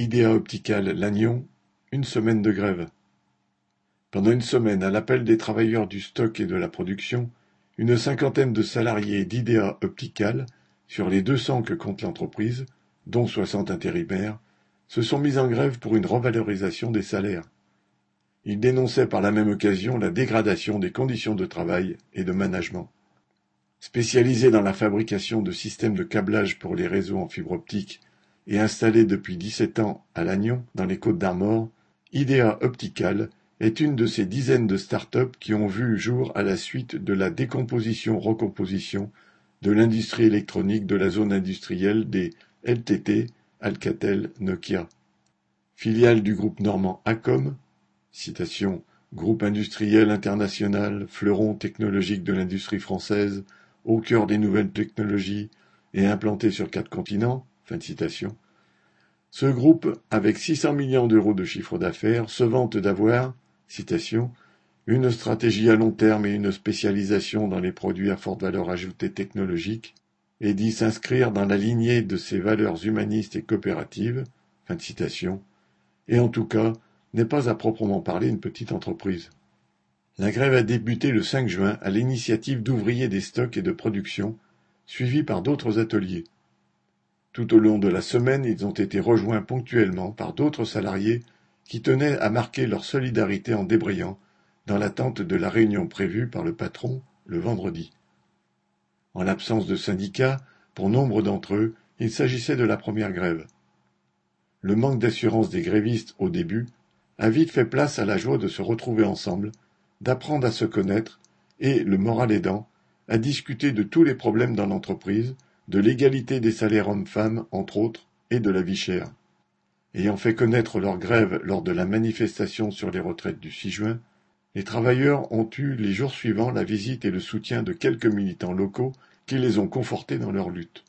Idea Optical Lannion, une semaine de grève. Pendant une semaine, à l'appel des travailleurs du stock et de la production, une cinquantaine de salariés d'Idea Optical, sur les deux cents que compte l'entreprise, dont soixante intérimaires, se sont mis en grève pour une revalorisation des salaires. Ils dénonçaient par la même occasion la dégradation des conditions de travail et de management. Spécialisés dans la fabrication de systèmes de câblage pour les réseaux en fibre optique et installé depuis dix-sept ans à Lannion, dans les Côtes-d'Armor, Idea Optical est une de ces dizaines de start-up qui ont vu jour à la suite de la décomposition-recomposition de l'industrie électronique de la zone industrielle des LTT, Alcatel, Nokia. Filiale du groupe normand Acom, citation Groupe industriel international, fleuron technologique de l'industrie française, au cœur des nouvelles technologies et implanté sur quatre continents, ce groupe, avec 600 millions d'euros de chiffre d'affaires, se vante d'avoir, une stratégie à long terme et une spécialisation dans les produits à forte valeur ajoutée technologique, et dit s'inscrire dans la lignée de ses valeurs humanistes et coopératives, et en tout cas n'est pas à proprement parler une petite entreprise. La grève a débuté le 5 juin à l'initiative d'ouvriers des stocks et de production, suivie par d'autres ateliers. Tout au long de la semaine, ils ont été rejoints ponctuellement par d'autres salariés qui tenaient à marquer leur solidarité en débrayant, dans l'attente de la réunion prévue par le patron le vendredi. En l'absence de syndicats, pour nombre d'entre eux, il s'agissait de la première grève. Le manque d'assurance des grévistes au début a vite fait place à la joie de se retrouver ensemble, d'apprendre à se connaître et, le moral aidant, à discuter de tous les problèmes dans l'entreprise, de l'égalité des salaires hommes-femmes, entre autres, et de la vie chère. Ayant fait connaître leur grève lors de la manifestation sur les retraites du 6 juin, les travailleurs ont eu les jours suivants la visite et le soutien de quelques militants locaux qui les ont confortés dans leur lutte.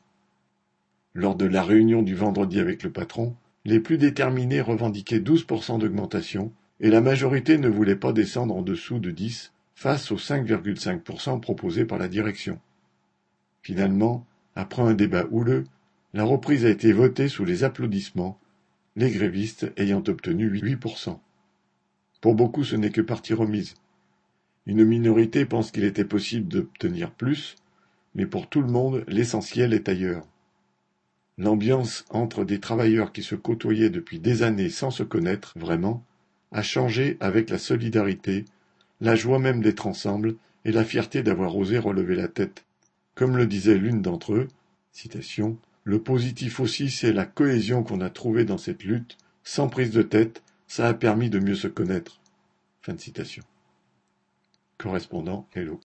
Lors de la réunion du vendredi avec le patron, les plus déterminés revendiquaient 12% d'augmentation et la majorité ne voulait pas descendre en dessous de 10 face aux 5,5% proposés par la direction. Finalement, après un débat houleux, la reprise a été votée sous les applaudissements, les grévistes ayant obtenu 8%. Pour beaucoup, ce n'est que partie remise. Une minorité pense qu'il était possible d'obtenir plus, mais pour tout le monde, l'essentiel est ailleurs. L'ambiance entre des travailleurs qui se côtoyaient depuis des années sans se connaître vraiment a changé avec la solidarité, la joie même d'être ensemble et la fierté d'avoir osé relever la tête. Comme le disait l'une d'entre eux, le positif aussi, c'est la cohésion qu'on a trouvée dans cette lutte, sans prise de tête, ça a permis de mieux se connaître. Correspondant Hello.